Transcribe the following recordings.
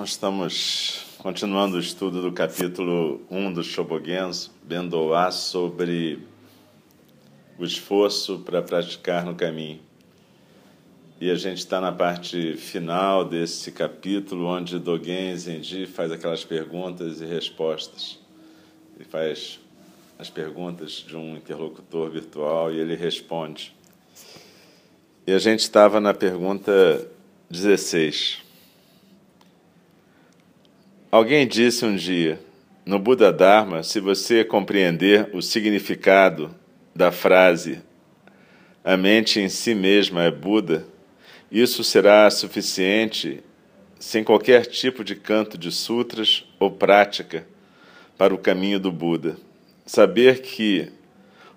Nós estamos continuando o estudo do capítulo 1 do Shobogenzo, Bendoá, sobre o esforço para praticar no caminho. E a gente está na parte final desse capítulo, onde Dogen Zenji faz aquelas perguntas e respostas. Ele faz as perguntas de um interlocutor virtual e ele responde. E a gente estava na pergunta 16. Alguém disse um dia: no Buda Dharma, se você compreender o significado da frase a mente em si mesma é Buda, isso será suficiente sem qualquer tipo de canto de sutras ou prática para o caminho do Buda. Saber que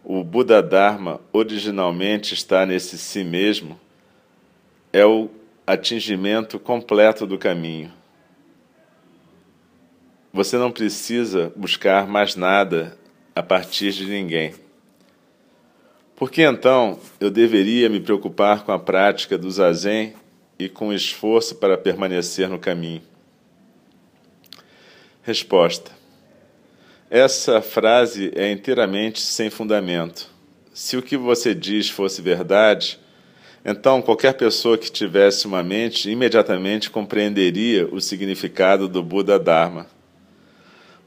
o Buda Dharma originalmente está nesse si mesmo é o atingimento completo do caminho. Você não precisa buscar mais nada a partir de ninguém. Por que então eu deveria me preocupar com a prática do zazen e com o esforço para permanecer no caminho? Resposta: Essa frase é inteiramente sem fundamento. Se o que você diz fosse verdade, então qualquer pessoa que tivesse uma mente imediatamente compreenderia o significado do Buda Dharma.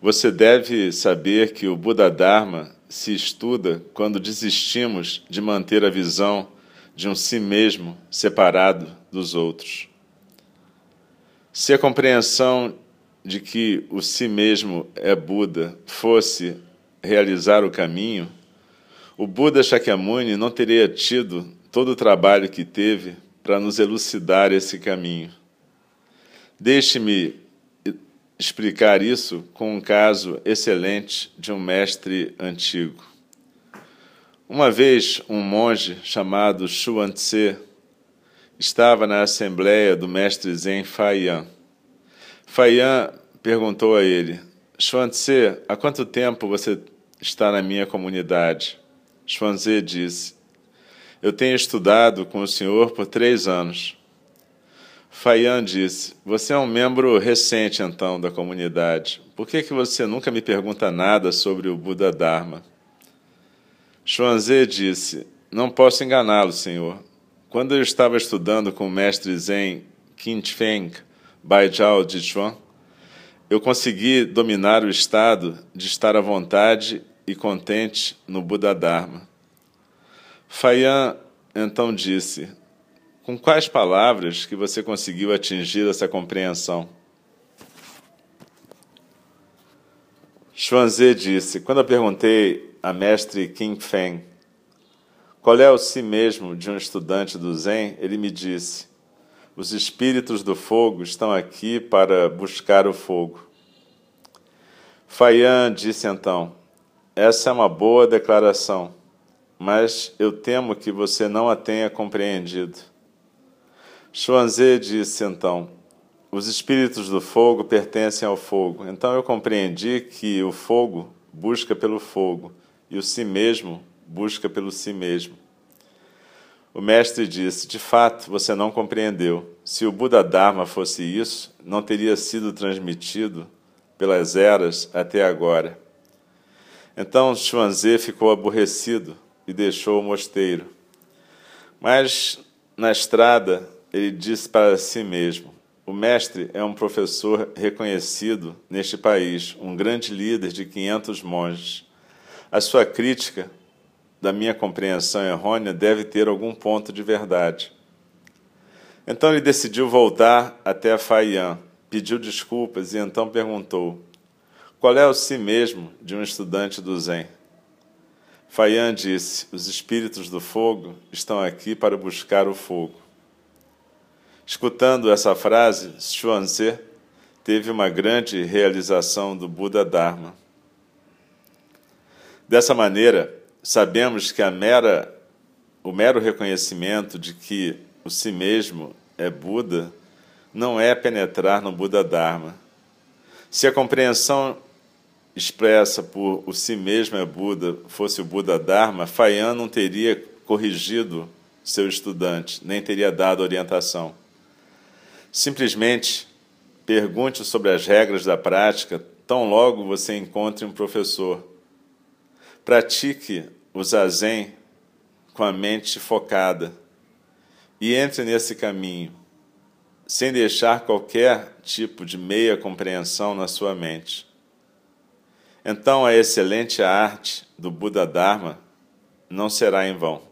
Você deve saber que o Buda Dharma se estuda quando desistimos de manter a visão de um si mesmo separado dos outros. Se a compreensão de que o si mesmo é Buda fosse realizar o caminho, o Buda Shakyamuni não teria tido todo o trabalho que teve para nos elucidar esse caminho. Deixe-me explicar isso com um caso excelente de um mestre antigo. Uma vez, um monge chamado Xuan-Tse estava na assembleia do mestre Zen Faiyan. Faiyan perguntou a ele: Xuan-Tse, há quanto tempo você está na minha comunidade? Xuan-Tse disse: Eu tenho estudado com o senhor por três anos. Fayan disse: Você é um membro recente, então, da comunidade. Por que, que você nunca me pergunta nada sobre o Buda Dharma? Xuanzé disse: Não posso enganá-lo, senhor. Quando eu estava estudando com o mestre Zen Qinfeng Baijiao Jichuan, eu consegui dominar o estado de estar à vontade e contente no Buda Dharma. Fayan então disse: com quais palavras que você conseguiu atingir essa compreensão? Xuanzé disse: Quando eu perguntei a mestre Qing Feng qual é o si mesmo de um estudante do Zen, ele me disse: Os espíritos do fogo estão aqui para buscar o fogo. Faian disse então: Essa é uma boa declaração, mas eu temo que você não a tenha compreendido. Chuanzé disse então: Os espíritos do fogo pertencem ao fogo. Então eu compreendi que o fogo busca pelo fogo e o si mesmo busca pelo si mesmo. O mestre disse: De fato, você não compreendeu. Se o Buda Dharma fosse isso, não teria sido transmitido pelas eras até agora. Então Chuanzé ficou aborrecido e deixou o mosteiro. Mas na estrada ele disse para si mesmo: O mestre é um professor reconhecido neste país, um grande líder de 500 monges. A sua crítica da minha compreensão errônea deve ter algum ponto de verdade. Então ele decidiu voltar até Faiyan, pediu desculpas e então perguntou: Qual é o si mesmo de um estudante do Zen? Faiyan disse: Os espíritos do fogo estão aqui para buscar o fogo. Escutando essa frase, Xuanzé teve uma grande realização do Buda Dharma. Dessa maneira, sabemos que mera, o mero reconhecimento de que o si mesmo é Buda não é penetrar no Buda Dharma. Se a compreensão expressa por o si mesmo é Buda fosse o Buda Dharma, Fayan não teria corrigido seu estudante, nem teria dado orientação. Simplesmente pergunte sobre as regras da prática tão logo você encontre um professor. Pratique o zazen com a mente focada e entre nesse caminho, sem deixar qualquer tipo de meia compreensão na sua mente. Então a excelente arte do Buda Dharma não será em vão.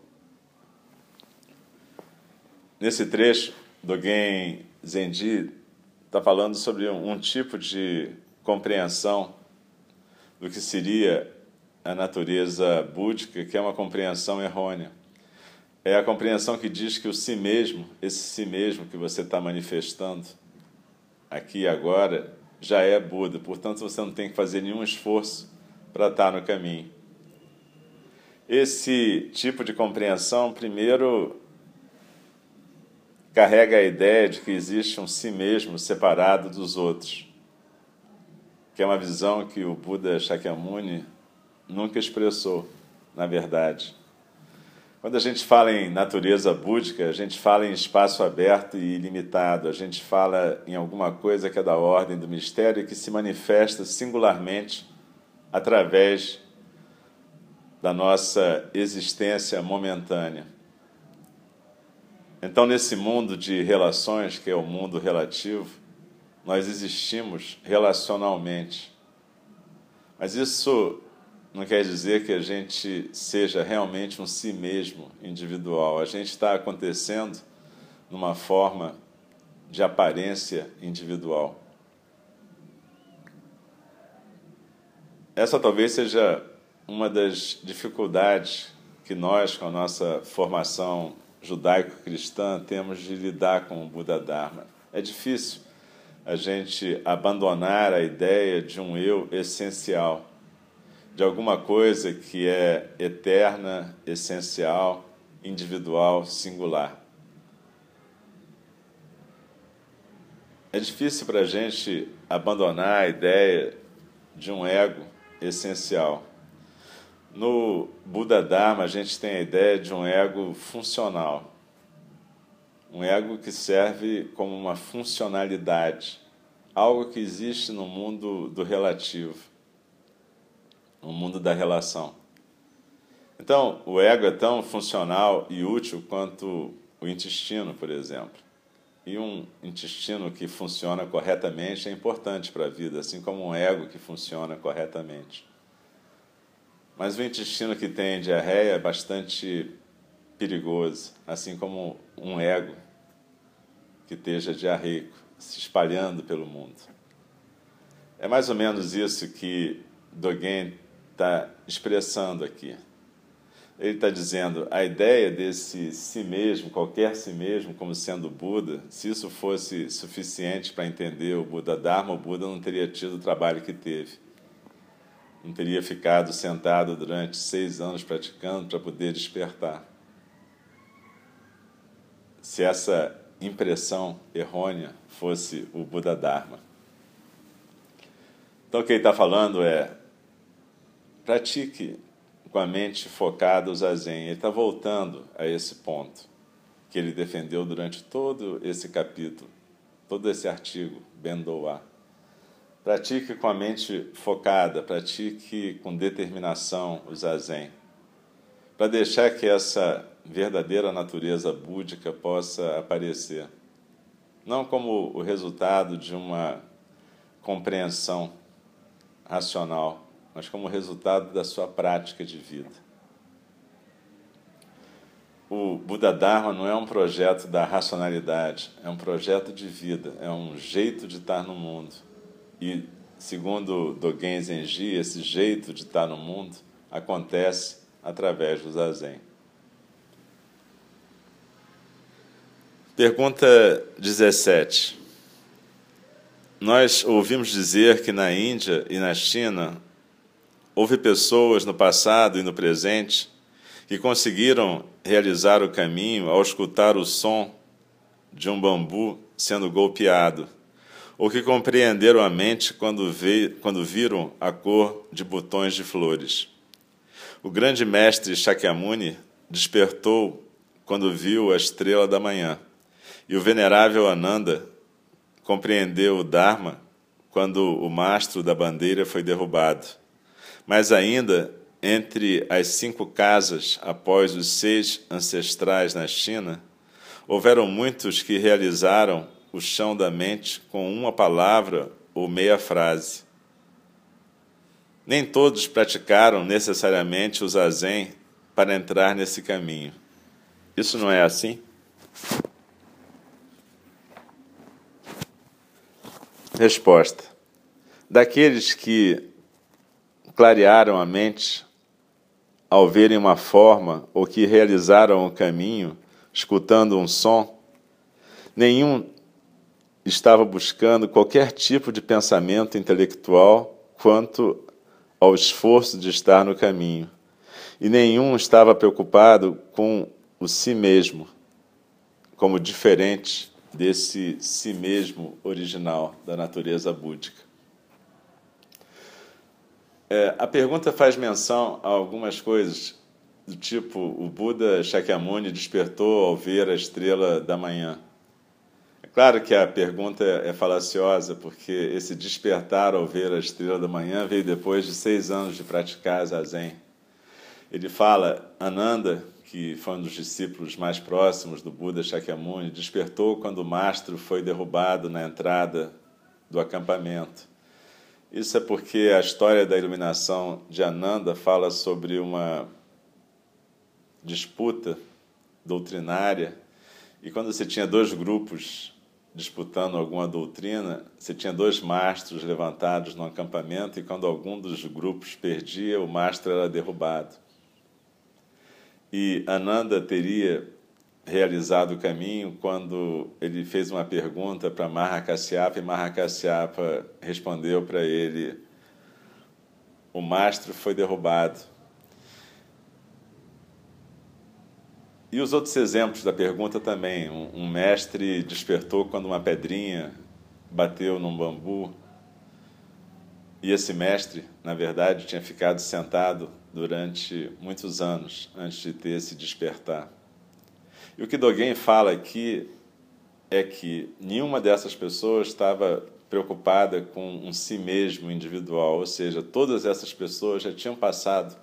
Nesse trecho, Dogen Zenji está falando sobre um tipo de compreensão do que seria a natureza búdica, que é uma compreensão errônea. É a compreensão que diz que o si mesmo, esse si mesmo que você está manifestando aqui e agora, já é Buda. Portanto, você não tem que fazer nenhum esforço para estar no caminho. Esse tipo de compreensão, primeiro, carrega a ideia de que existe um si mesmo separado dos outros, que é uma visão que o Buda Shakyamuni nunca expressou, na verdade. Quando a gente fala em natureza búdica, a gente fala em espaço aberto e ilimitado, a gente fala em alguma coisa que é da ordem do mistério e que se manifesta singularmente através da nossa existência momentânea. Então, nesse mundo de relações, que é o mundo relativo, nós existimos relacionalmente. Mas isso não quer dizer que a gente seja realmente um si mesmo individual. A gente está acontecendo numa forma de aparência individual. Essa talvez seja uma das dificuldades que nós, com a nossa formação judaico-cristã, temos de lidar com o Buda Dharma. É difícil a gente abandonar a ideia de um eu essencial de alguma coisa que é eterna, essencial, individual, singular. É difícil para a gente abandonar a ideia de um ego essencial. No Buda Dharma, a gente tem a ideia de um ego funcional. Um ego que serve como uma funcionalidade, algo que existe no mundo do relativo no mundo da relação. Então, o ego é tão funcional e útil quanto o intestino, por exemplo. E um intestino que funciona corretamente é importante para a vida, assim como um ego que funciona corretamente. Mas o intestino que tem diarreia é bastante perigoso, assim como um ego que esteja diarreico, se espalhando pelo mundo. É mais ou menos isso que Dogen está expressando aqui. Ele está dizendo a ideia desse si mesmo, qualquer si mesmo, como sendo Buda, se isso fosse suficiente para entender o Buda Dharma, o Buda não teria tido o trabalho que teve. Não teria ficado sentado durante seis anos praticando para poder despertar. Se essa impressão errônea fosse o Buda Dharma. Então, o que ele está falando é Pratique com a mente focada o zazen. Ele está voltando a esse ponto que ele defendeu durante todo esse capítulo, todo esse artigo, Bendoa. Pratique com a mente focada, pratique com determinação o zazen, para deixar que essa verdadeira natureza búdica possa aparecer, não como o resultado de uma compreensão racional, mas como resultado da sua prática de vida. O Buda Dharma não é um projeto da racionalidade, é um projeto de vida, é um jeito de estar no mundo. E, segundo Dogen Zenji, esse jeito de estar no mundo acontece através do zazen. Pergunta 17. Nós ouvimos dizer que na Índia e na China Houve pessoas no passado e no presente que conseguiram realizar o caminho ao escutar o som de um bambu sendo golpeado, ou que compreenderam a mente quando, veio, quando viram a cor de botões de flores. O grande mestre Shakyamuni despertou quando viu a estrela da manhã, e o venerável Ananda compreendeu o Dharma quando o mastro da bandeira foi derrubado. Mas ainda entre as cinco casas após os seis ancestrais na China, houveram muitos que realizaram o chão da mente com uma palavra ou meia frase. Nem todos praticaram necessariamente o zazen para entrar nesse caminho. Isso não é assim? Resposta: Daqueles que clarearam a mente ao verem uma forma ou que realizaram o caminho, escutando um som, nenhum estava buscando qualquer tipo de pensamento intelectual quanto ao esforço de estar no caminho, e nenhum estava preocupado com o si mesmo, como diferente desse si mesmo original da natureza búdica. É, a pergunta faz menção a algumas coisas, do tipo: o Buda Shakyamuni despertou ao ver a estrela da manhã. Claro que a pergunta é falaciosa, porque esse despertar ao ver a estrela da manhã veio depois de seis anos de praticar zazen. Ele fala: Ananda, que foi um dos discípulos mais próximos do Buda Shakyamuni, despertou quando o mastro foi derrubado na entrada do acampamento. Isso é porque a história da iluminação de Ananda fala sobre uma disputa doutrinária, e quando você tinha dois grupos disputando alguma doutrina, você tinha dois mastros levantados no acampamento, e quando algum dos grupos perdia, o mastro era derrubado. E Ananda teria realizado o caminho quando ele fez uma pergunta para Mahakasyapa e Mahakasyapa respondeu para ele: O mastro foi derrubado. E os outros exemplos da pergunta também. Um, um mestre despertou quando uma pedrinha bateu num bambu. E esse mestre, na verdade, tinha ficado sentado durante muitos anos antes de ter esse despertar. E o que Dogen fala aqui é que nenhuma dessas pessoas estava preocupada com um si mesmo individual, ou seja, todas essas pessoas já tinham passado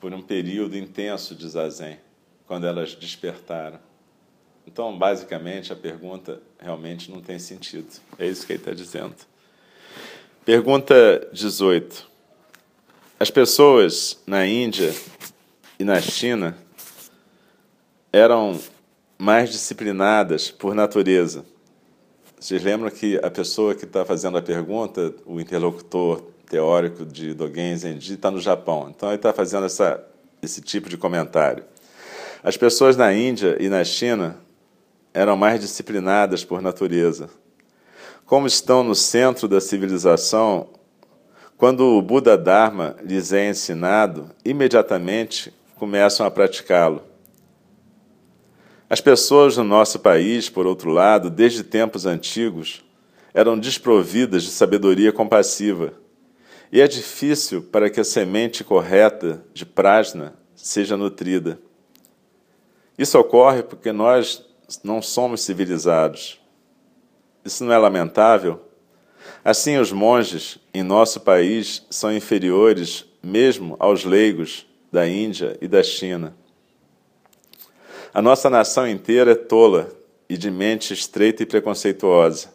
por um período intenso de zazen, quando elas despertaram. Então, basicamente, a pergunta realmente não tem sentido. É isso que ele está dizendo. Pergunta 18. As pessoas na Índia e na China eram mais disciplinadas por natureza. Vocês lembram que a pessoa que está fazendo a pergunta, o interlocutor teórico de Dogen Zenji, está no Japão. Então ele está fazendo essa, esse tipo de comentário. As pessoas na Índia e na China eram mais disciplinadas por natureza. Como estão no centro da civilização, quando o Buda Dharma lhes é ensinado, imediatamente começam a praticá-lo. As pessoas no nosso país, por outro lado, desde tempos antigos, eram desprovidas de sabedoria compassiva. E é difícil para que a semente correta de prajna seja nutrida. Isso ocorre porque nós não somos civilizados. Isso não é lamentável? Assim, os monges em nosso país são inferiores mesmo aos leigos da Índia e da China. A nossa nação inteira é tola e de mente estreita e preconceituosa.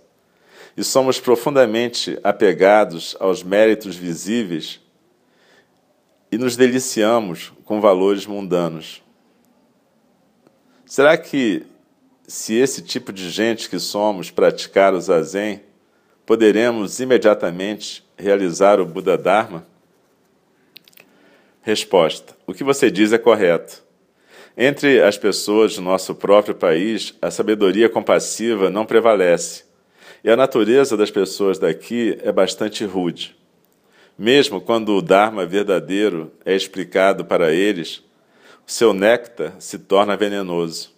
E somos profundamente apegados aos méritos visíveis e nos deliciamos com valores mundanos. Será que, se esse tipo de gente que somos praticar o zazen, poderemos imediatamente realizar o Buda Dharma? Resposta: O que você diz é correto. Entre as pessoas do nosso próprio país, a sabedoria compassiva não prevalece. E a natureza das pessoas daqui é bastante rude. Mesmo quando o Dharma verdadeiro é explicado para eles, seu néctar se torna venenoso.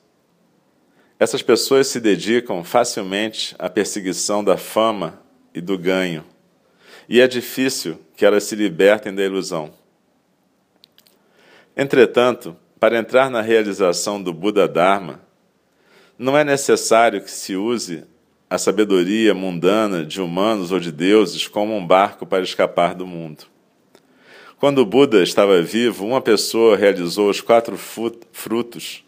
Essas pessoas se dedicam facilmente à perseguição da fama e do ganho, e é difícil que elas se libertem da ilusão. Entretanto, para entrar na realização do Buda Dharma, não é necessário que se use a sabedoria mundana de humanos ou de deuses como um barco para escapar do mundo. Quando o Buda estava vivo, uma pessoa realizou os quatro frutos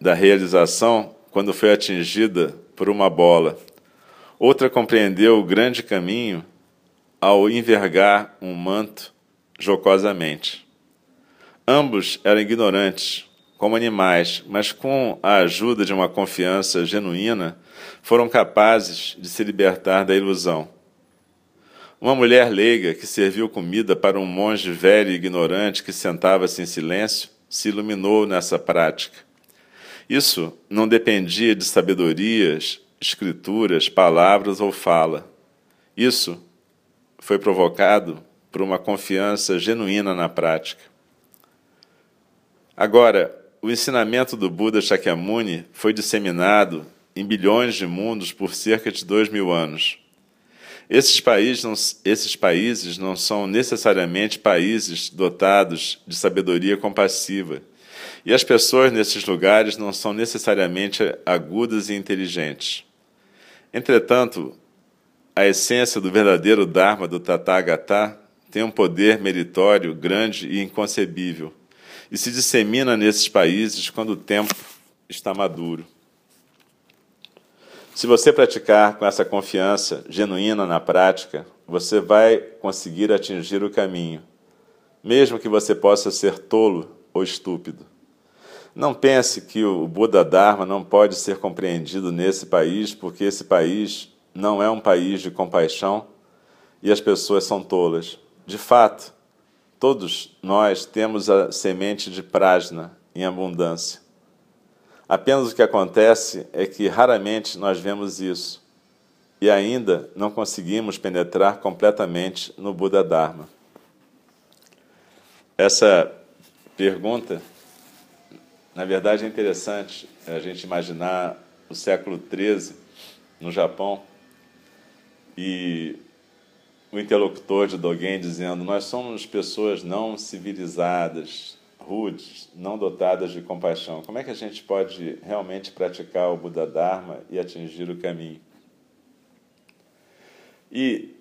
da realização quando foi atingida por uma bola. Outra compreendeu o grande caminho ao envergar um manto jocosamente. Ambos eram ignorantes, como animais, mas com a ajuda de uma confiança genuína, foram capazes de se libertar da ilusão. Uma mulher leiga que serviu comida para um monge velho e ignorante que sentava-se em silêncio se iluminou nessa prática. Isso não dependia de sabedorias, escrituras, palavras ou fala. Isso foi provocado por uma confiança genuína na prática. Agora, o ensinamento do Buda Shakyamuni foi disseminado em bilhões de mundos por cerca de dois mil anos. Esses países, não, esses países não são necessariamente países dotados de sabedoria compassiva, e as pessoas nesses lugares não são necessariamente agudas e inteligentes. Entretanto, a essência do verdadeiro Dharma do Tathagata tem um poder meritório grande e inconcebível e se dissemina nesses países quando o tempo está maduro. Se você praticar com essa confiança genuína na prática, você vai conseguir atingir o caminho, mesmo que você possa ser tolo ou estúpido. Não pense que o Buda Dharma não pode ser compreendido nesse país, porque esse país não é um país de compaixão e as pessoas são tolas. De fato, Todos nós temos a semente de prajna em abundância. Apenas o que acontece é que raramente nós vemos isso e ainda não conseguimos penetrar completamente no Buda Dharma. Essa pergunta, na verdade, é interessante a gente imaginar o século XIII no Japão e o interlocutor de Dogen dizendo: Nós somos pessoas não civilizadas, rudes, não dotadas de compaixão. Como é que a gente pode realmente praticar o Buda Dharma e atingir o caminho? E,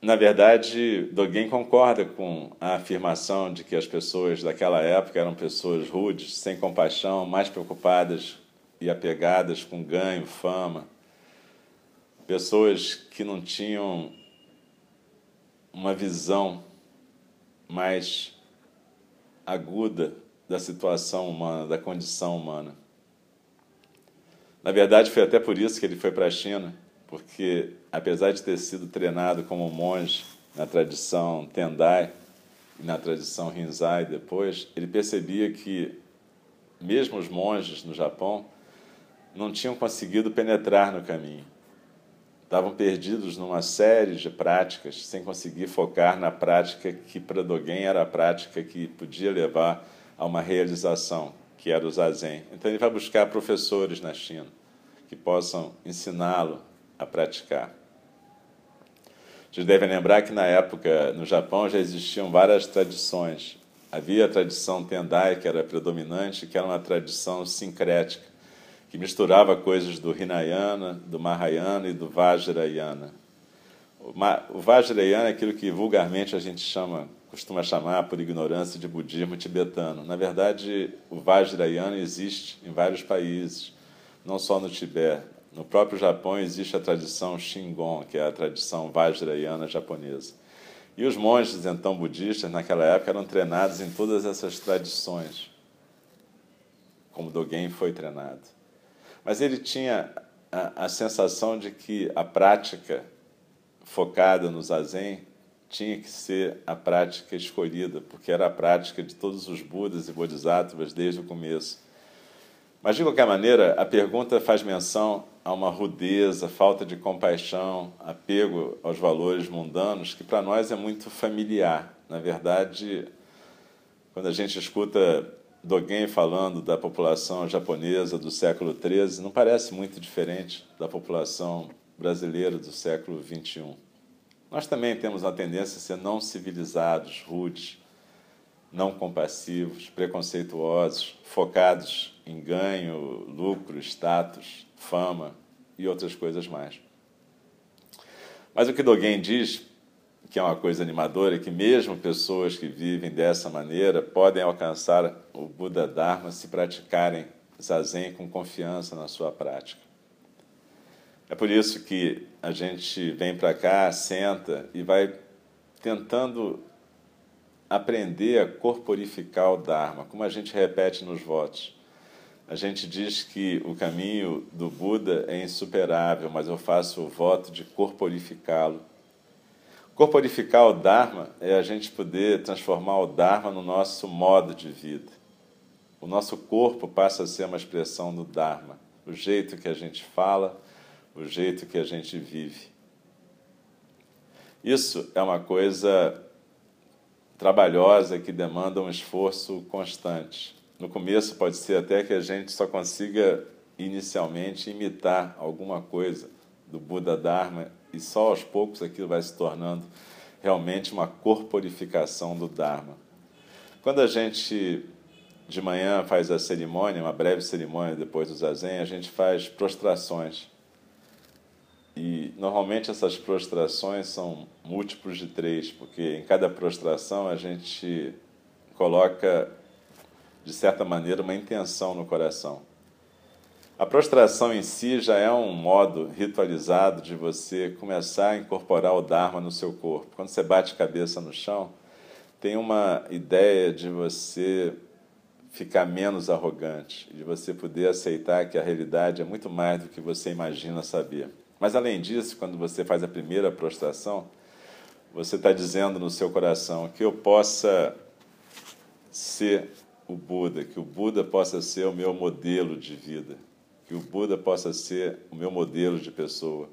na verdade, Dogen concorda com a afirmação de que as pessoas daquela época eram pessoas rudes, sem compaixão, mais preocupadas e apegadas com ganho, fama, pessoas que não tinham uma visão mais aguda da situação humana, da condição humana. Na verdade, foi até por isso que ele foi para a China, porque apesar de ter sido treinado como monge na tradição Tendai e na tradição Rinzai depois, ele percebia que mesmo os monges no Japão não tinham conseguido penetrar no caminho estavam perdidos numa série de práticas, sem conseguir focar na prática que para Dogen era a prática que podia levar a uma realização, que era o zazen. Então ele vai buscar professores na China que possam ensiná-lo a praticar. Vocês devem lembrar que na época no Japão já existiam várias tradições. Havia a tradição Tendai, que era predominante, que era uma tradição sincrética que misturava coisas do Hinayana, do Mahayana e do Vajrayana. O Vajrayana é aquilo que vulgarmente a gente chama, costuma chamar por ignorância de budismo tibetano. Na verdade, o Vajrayana existe em vários países, não só no Tibete. No próprio Japão existe a tradição Shingon, que é a tradição Vajrayana japonesa. E os monges, então, budistas, naquela época, eram treinados em todas essas tradições, como Dogen foi treinado. Mas ele tinha a, a sensação de que a prática focada no zazen tinha que ser a prática escolhida, porque era a prática de todos os Budas e Bodhisattvas desde o começo. Mas, de qualquer maneira, a pergunta faz menção a uma rudeza, falta de compaixão, apego aos valores mundanos, que para nós é muito familiar. Na verdade, quando a gente escuta Dogen falando da população japonesa do século XIII não parece muito diferente da população brasileira do século XXI. Nós também temos uma tendência a ser não civilizados, rudes, não compassivos, preconceituosos, focados em ganho, lucro, status, fama e outras coisas mais. Mas o que Dogen diz, que é uma coisa animadora, que mesmo pessoas que vivem dessa maneira podem alcançar o Buda Dharma se praticarem zazen com confiança na sua prática. É por isso que a gente vem para cá, senta e vai tentando aprender a corporificar o Dharma, como a gente repete nos votos. A gente diz que o caminho do Buda é insuperável, mas eu faço o voto de corporificá-lo. Corporificar o Dharma é a gente poder transformar o Dharma no nosso modo de vida. O nosso corpo passa a ser uma expressão do Dharma, o jeito que a gente fala, o jeito que a gente vive. Isso é uma coisa trabalhosa que demanda um esforço constante. No começo pode ser até que a gente só consiga inicialmente imitar alguma coisa do Buda Dharma e só aos poucos aquilo vai se tornando realmente uma corporificação do Dharma. Quando a gente de manhã faz a cerimônia, uma breve cerimônia depois do zazen, a gente faz prostrações. E normalmente essas prostrações são múltiplos de três, porque em cada prostração a gente coloca, de certa maneira, uma intenção no coração. A prostração em si já é um modo ritualizado de você começar a incorporar o Dharma no seu corpo. Quando você bate cabeça no chão, tem uma ideia de você ficar menos arrogante, de você poder aceitar que a realidade é muito mais do que você imagina saber. Mas além disso, quando você faz a primeira prostração, você está dizendo no seu coração que eu possa ser o Buda, que o Buda possa ser o meu modelo de vida, que o Buda possa ser o meu modelo de pessoa.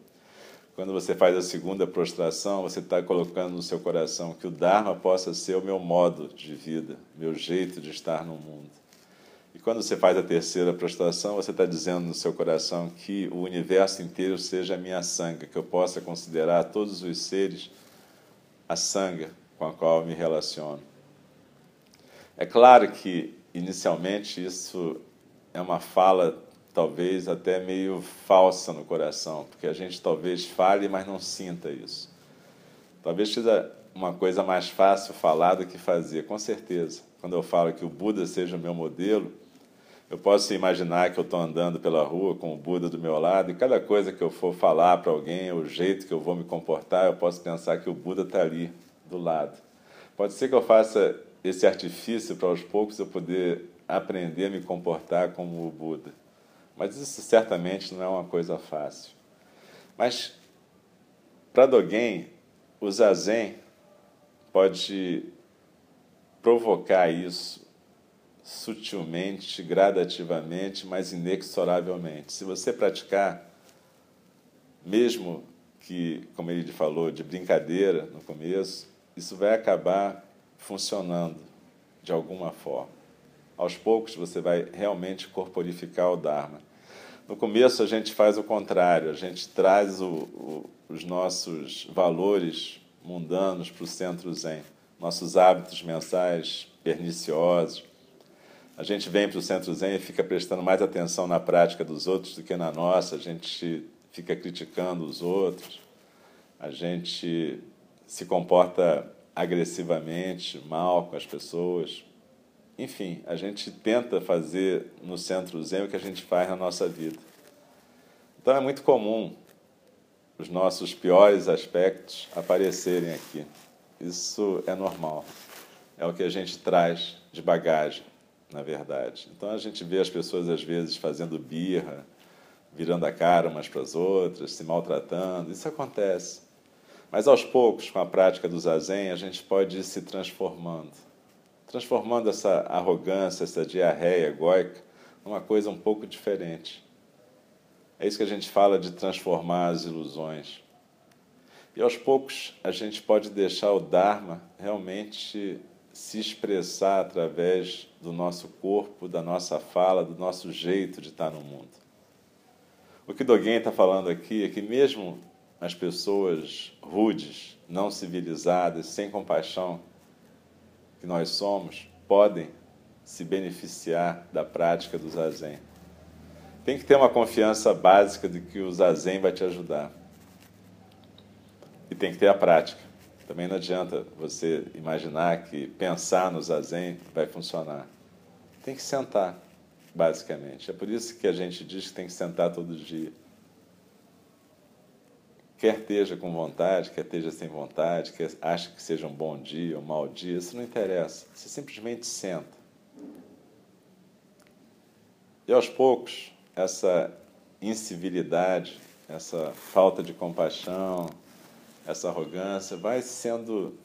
Quando você faz a segunda prostração, você está colocando no seu coração que o Dharma possa ser o meu modo de vida, meu jeito de estar no mundo. E quando você faz a terceira prostração, você está dizendo no seu coração que o universo inteiro seja a minha sanga, que eu possa considerar todos os seres a sanga com a qual eu me relaciono. É claro que, inicialmente, isso é uma fala talvez até meio falsa no coração, porque a gente talvez fale, mas não sinta isso. Talvez seja uma coisa mais fácil falar do que fazer, com certeza. Quando eu falo que o Buda seja o meu modelo, eu posso imaginar que eu estou andando pela rua com o Buda do meu lado e cada coisa que eu for falar para alguém, o jeito que eu vou me comportar, eu posso pensar que o Buda está ali do lado. Pode ser que eu faça esse artifício para aos poucos eu poder aprender a me comportar como o Buda. Mas isso certamente não é uma coisa fácil. Mas para Dogen, o zazen pode provocar isso sutilmente, gradativamente, mas inexoravelmente. Se você praticar, mesmo que, como ele falou, de brincadeira no começo, isso vai acabar funcionando de alguma forma. Aos poucos você vai realmente corporificar o Dharma. No começo a gente faz o contrário, a gente traz o, o, os nossos valores mundanos para o centro zen, nossos hábitos mensais perniciosos, a gente vem para o Centro Zen e fica prestando mais atenção na prática dos outros do que na nossa, a gente fica criticando os outros, a gente se comporta agressivamente, mal com as pessoas. Enfim, a gente tenta fazer no Centro Zen o que a gente faz na nossa vida. Então é muito comum os nossos piores aspectos aparecerem aqui. Isso é normal. É o que a gente traz de bagagem na verdade. Então a gente vê as pessoas às vezes fazendo birra, virando a cara umas para as outras, se maltratando, isso acontece. Mas aos poucos, com a prática do zazen, a gente pode ir se transformando. Transformando essa arrogância, essa diarreia egóica, numa coisa um pouco diferente. É isso que a gente fala de transformar as ilusões. E aos poucos a gente pode deixar o Dharma realmente se expressar através do nosso corpo, da nossa fala, do nosso jeito de estar no mundo. O que Dogen está falando aqui é que, mesmo as pessoas rudes, não civilizadas, sem compaixão que nós somos, podem se beneficiar da prática do zazen. tem que ter uma confiança básica de que o zazen vai te ajudar. E tem que ter a prática. Também não adianta você imaginar que pensar no zazen vai funcionar. Tem que sentar, basicamente. É por isso que a gente diz que tem que sentar todo dia. Quer esteja com vontade, quer esteja sem vontade, quer acha que seja um bom dia um mau dia, isso não interessa. Você simplesmente senta. E aos poucos, essa incivilidade, essa falta de compaixão, essa arrogância vai sendo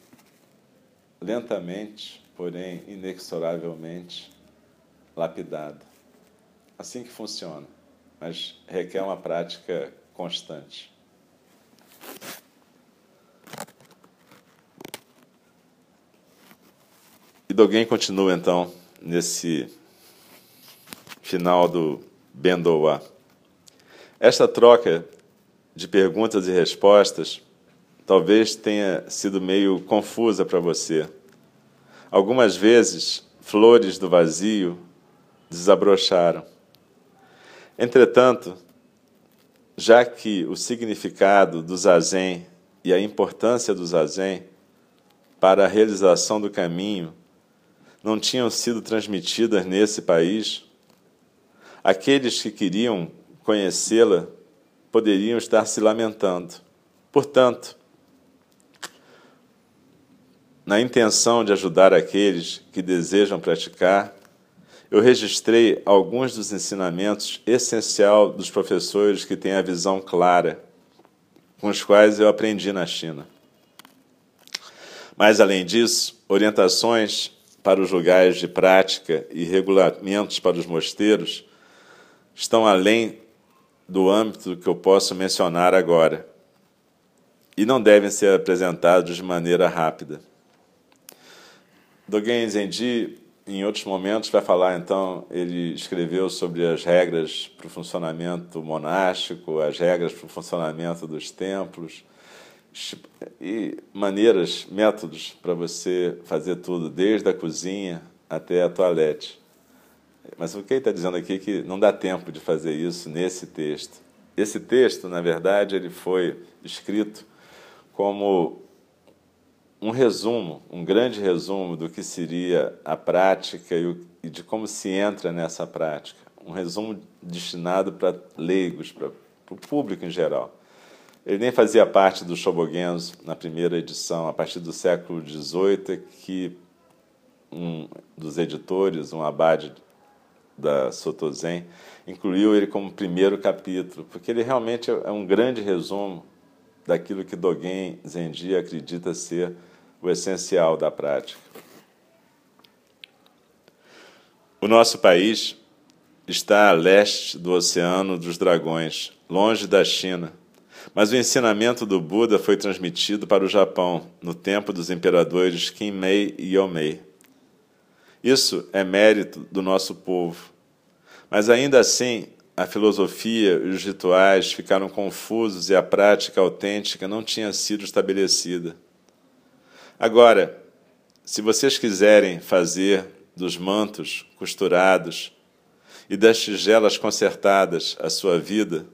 lentamente, porém inexoravelmente lapidada. Assim que funciona, mas requer uma prática constante. E Dogen continua então nesse final do Bendoa. Esta troca de perguntas e respostas talvez tenha sido meio confusa para você. Algumas vezes, flores do vazio desabrocharam. Entretanto, já que o significado do zazen e a importância do zazen para a realização do caminho não tinham sido transmitidas nesse país, aqueles que queriam conhecê-la poderiam estar se lamentando. Portanto, na intenção de ajudar aqueles que desejam praticar, eu registrei alguns dos ensinamentos essenciais dos professores que têm a visão clara, com os quais eu aprendi na China. Mas, além disso, orientações para os lugares de prática e regulamentos para os mosteiros estão além do âmbito que eu posso mencionar agora e não devem ser apresentados de maneira rápida. Dogen Zenji, em outros momentos, vai falar, então, ele escreveu sobre as regras para o funcionamento monástico, as regras para o funcionamento dos templos, e maneiras, métodos para você fazer tudo, desde a cozinha até a toalete. Mas o que ele está dizendo aqui é que não dá tempo de fazer isso nesse texto. Esse texto, na verdade, ele foi escrito como um resumo, um grande resumo do que seria a prática e de como se entra nessa prática. Um resumo destinado para leigos, para o público em geral. Ele nem fazia parte do Shobogenzo na primeira edição, a partir do século XVIII, é que um dos editores, um abade da Sotozen, incluiu ele como primeiro capítulo, porque ele realmente é um grande resumo daquilo que Dogen Zenji acredita ser o essencial da prática. O nosso país está a leste do Oceano dos Dragões, longe da China, mas o ensinamento do Buda foi transmitido para o Japão no tempo dos imperadores Kinmei e Yomei. Isso é mérito do nosso povo. Mas ainda assim, a filosofia e os rituais ficaram confusos e a prática autêntica não tinha sido estabelecida. Agora, se vocês quiserem fazer dos mantos costurados e das tigelas consertadas a sua vida,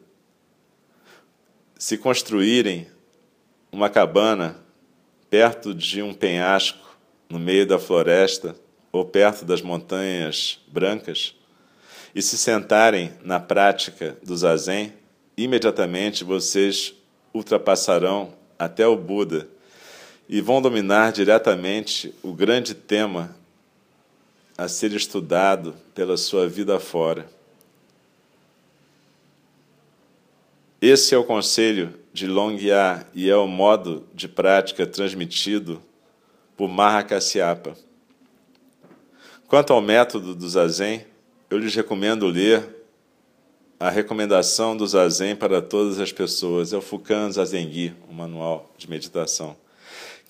se construírem uma cabana perto de um penhasco no meio da floresta ou perto das montanhas brancas e se sentarem na prática do zazen, imediatamente vocês ultrapassarão até o Buda e vão dominar diretamente o grande tema a ser estudado pela sua vida fora. Esse é o conselho de Longya e é o modo de prática transmitido por Mahakasyapa. Quanto ao método do Zazen, eu lhes recomendo ler a recomendação do Zazen para todas as pessoas. É o Fukan Zazengi, um manual de meditação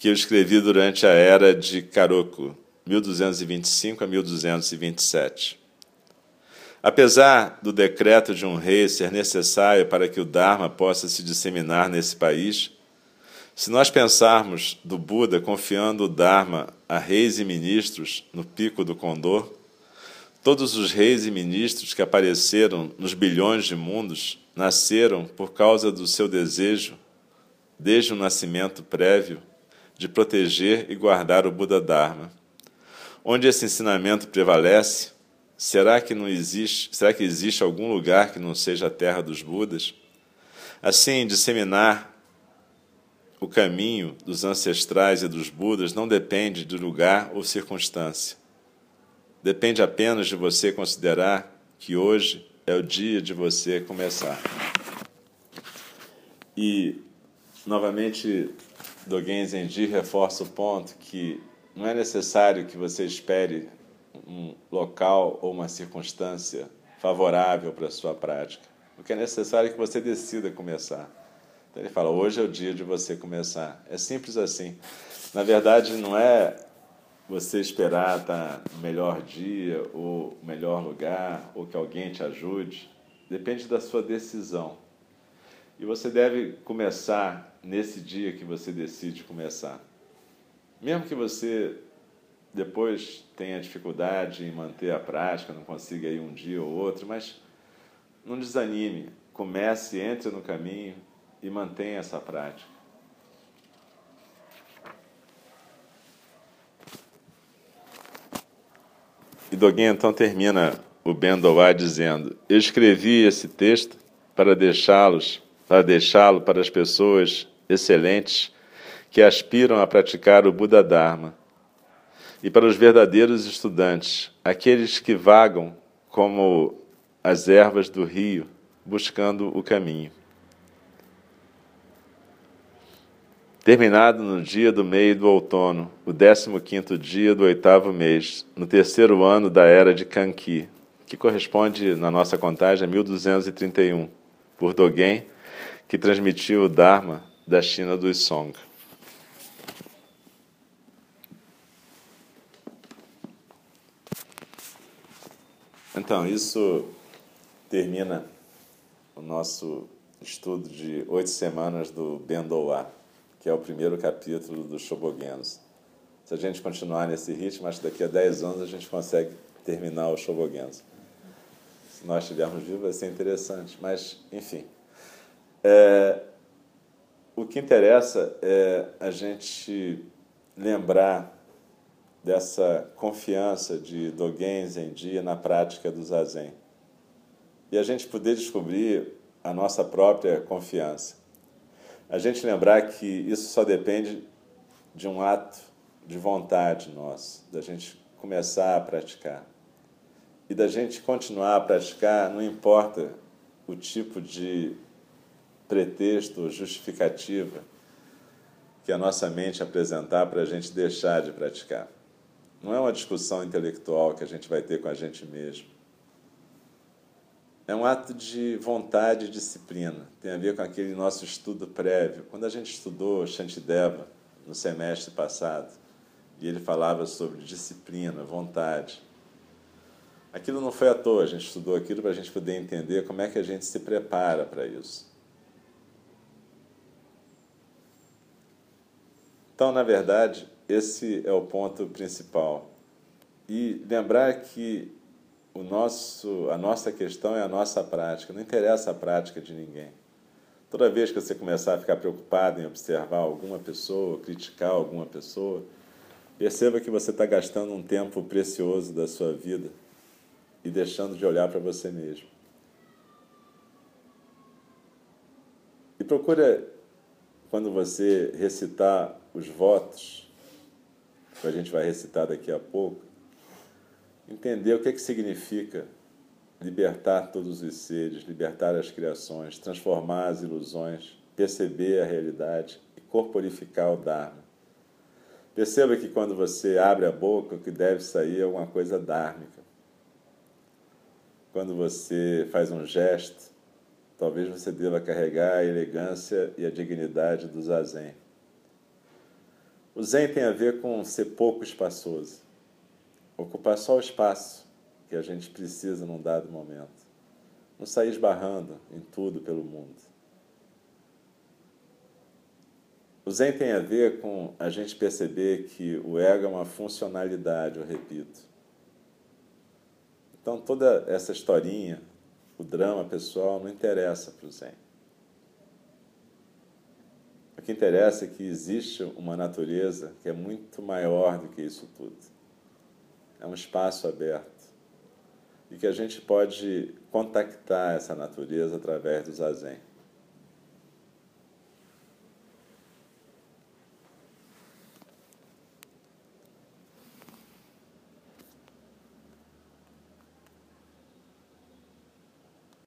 que eu escrevi durante a era de Karoku, 1225 a 1227. Apesar do decreto de um rei ser necessário para que o Dharma possa se disseminar nesse país, se nós pensarmos do Buda confiando o Dharma a reis e ministros no pico do Condor, Todos os reis e ministros que apareceram nos bilhões de mundos nasceram por causa do seu desejo, desde o nascimento prévio, de proteger e guardar o Buda Dharma. Onde esse ensinamento prevalece, será que não existe, será que existe algum lugar que não seja a terra dos Budas? Assim, disseminar o caminho dos ancestrais e dos Budas não depende de lugar ou circunstância. Depende apenas de você considerar que hoje é o dia de você começar. E, novamente, Dogen Zenji reforça o ponto que não é necessário que você espere um local ou uma circunstância favorável para a sua prática. O que é necessário é que você decida começar. Então ele fala: hoje é o dia de você começar. É simples assim. Na verdade, não é você esperar estar no melhor dia ou melhor lugar ou que alguém te ajude. Depende da sua decisão. E você deve começar nesse dia que você decide começar. Mesmo que você depois tenha dificuldade em manter a prática, não consiga ir um dia ou outro, mas não desanime. Comece, entre no caminho e mantenha essa prática. E Dogen então termina o Bendowá dizendo: Eu escrevi esse texto para deixá-los, para deixá-lo para as pessoas excelentes que aspiram a praticar o Buda Dharma e para os verdadeiros estudantes, aqueles que vagam como as ervas do rio, buscando o caminho. Terminado no dia do meio do outono, o décimo quinto dia do oitavo mês, no terceiro ano da era de Kanki, que corresponde, na nossa contagem, a 1231, por Dogen, que transmitiu o Dharma da China dos Song. Então, isso termina o nosso estudo de oito semanas do Bendoá, que é o primeiro capítulo do Shobogenzo. Se a gente continuar nesse ritmo, acho que daqui a dez anos a gente consegue terminar o Shobogenzo. Se nós estivermos vivos, vai ser interessante. Mas, enfim. É, o que interessa é a gente lembrar dessa confiança de Dogen Zenji na prática do Zazen. E a gente poder descobrir a nossa própria confiança. A gente lembrar que isso só depende de um ato de vontade nosso, da gente começar a praticar. E da gente continuar a praticar, não importa o tipo de pretexto ou justificativa que a nossa mente apresentar para a gente deixar de praticar. Não é uma discussão intelectual que a gente vai ter com a gente mesmo. É um ato de vontade e disciplina. Tem a ver com aquele nosso estudo prévio. Quando a gente estudou Shantideva no semestre passado, e ele falava sobre disciplina, vontade. Aquilo não foi à toa, a gente estudou aquilo para a gente poder entender como é que a gente se prepara para isso. Então, na verdade, esse é o ponto principal. E lembrar que o nosso, a nossa questão é a nossa prática, não interessa a prática de ninguém. Toda vez que você começar a ficar preocupado em observar alguma pessoa, criticar alguma pessoa, perceba que você está gastando um tempo precioso da sua vida e deixando de olhar para você mesmo. E procura, quando você recitar os votos, que a gente vai recitar daqui a pouco, entender o que, é que significa libertar todos os seres, libertar as criações, transformar as ilusões, perceber a realidade e corporificar o Dharma. Perceba que quando você abre a boca, o que deve sair é alguma coisa dármica. Quando você faz um gesto, talvez você deva carregar a elegância e a dignidade do zazen. O Zen tem a ver com ser pouco espaçoso, ocupar só o espaço que a gente precisa num dado momento, não sair esbarrando em tudo pelo mundo. O Zen tem a ver com a gente perceber que o ego é uma funcionalidade, eu repito. Então toda essa historinha, o drama pessoal, não interessa para o Zen. Que interessa é que existe uma natureza que é muito maior do que isso tudo. É um espaço aberto. E que a gente pode contactar essa natureza através do zazen.